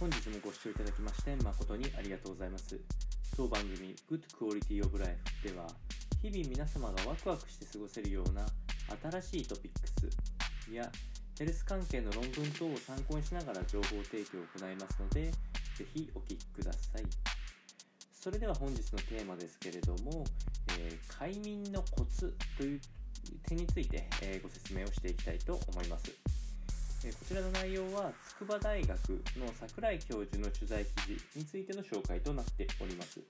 本日もご視聴いただきまして誠にありがとうございます。当番組 Good Quality of Life では日々皆様がワクワクして過ごせるような新しいトピックスやヘルス関係の論文等を参考にしながら情報提供を行いますのでぜひお聞きください。それでは本日のテーマですけれども、えー、快眠のコツという点について、えー、ご説明をしていきたいと思います。ちらの内容は筑波大学の櫻井教授の取材記事についての紹介となっております。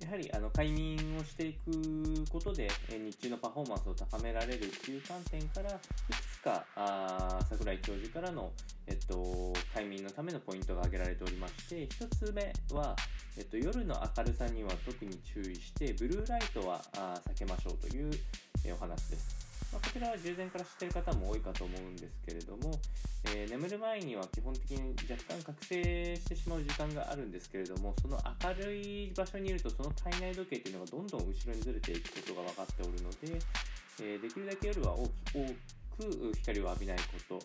やはりあの快眠をしていくことで日中のパフォーマンスを高められるという観点からいくつかあ櫻井教授からの、えっと、快眠のためのポイントが挙げられておりまして1つ目は、えっと、夜の明るさには特に注意してブルーライトは避けましょうという、お話です。まあ、こちらは従前から知っている方も多いかと思うんですけれども、えー、眠る前には基本的に若干覚醒してしまう時間があるんですけれどもその明るい場所にいるとその体内時計というのがどんどん後ろにずれていくことが分かっておるので、えー、できるだけ夜は多く光を浴びないこと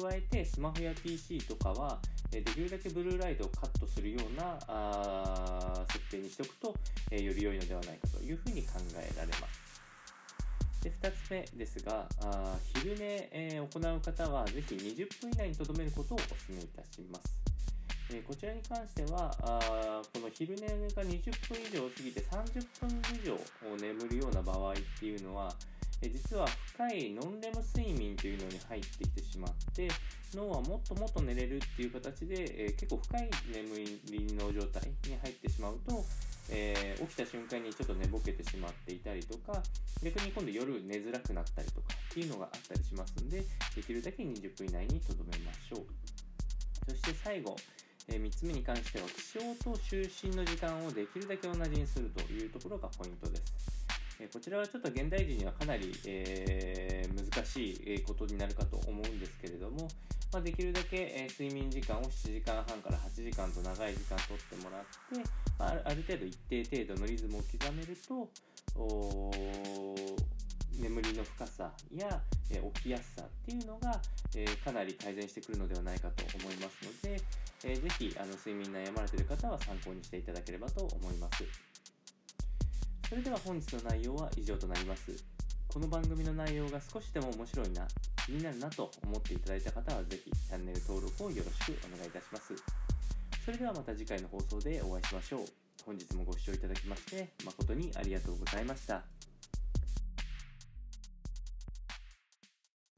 加えてスマホや PC とかはできるだけブルーライトをカットするようなあ設定にしておくと、えー、より良いのではないかというふうに考えられます。で2つ目ですがあ昼寝、えー、行う方はぜひ20分以内にとどめることをお勧めいたします、えー、こちらに関してはあこの昼寝が20分以上過ぎて30分以上眠るような場合っていうのはえ実は深いノンレム睡眠というのに入ってきてしまって脳はもっともっと寝れるっていう形で、えー、結構深い眠りの状態に入ってしまうとえ、起きた瞬間にちょっと寝ぼけてしまっていたりとか逆に今度夜寝づらくなったりとかっていうのがあったりしますんでできるだけ20分以内にとどめましょう。そして最後、え、3つ目に関しては起床と就寝の時間をできるだけ同じにするというところがポイントです。えこちらはちょっと現代人にはかなり、えー、難しいことになるかと思うんですけれども、まあ、できるだけ、え睡眠時間を7時間半から8時間と長い時間とってもらって、まあ、ある程度一定程度のリズムを刻めると眠りの深さや、え起きやすさっていうのが、えかなり改善してくるのではないかと思いますので、えー、ぜひあの睡眠悩まれている方は参考にしていただければと思います。それでは本日の内容は以上となります。この番組の内容が少しでも面白いな、気になるなと思っていただいた方は是非チャンネル登録をよろしくお願いいたします。それではまた次回の放送でお会いしましょう。本日もご視聴いただきまして誠にありがとうございました。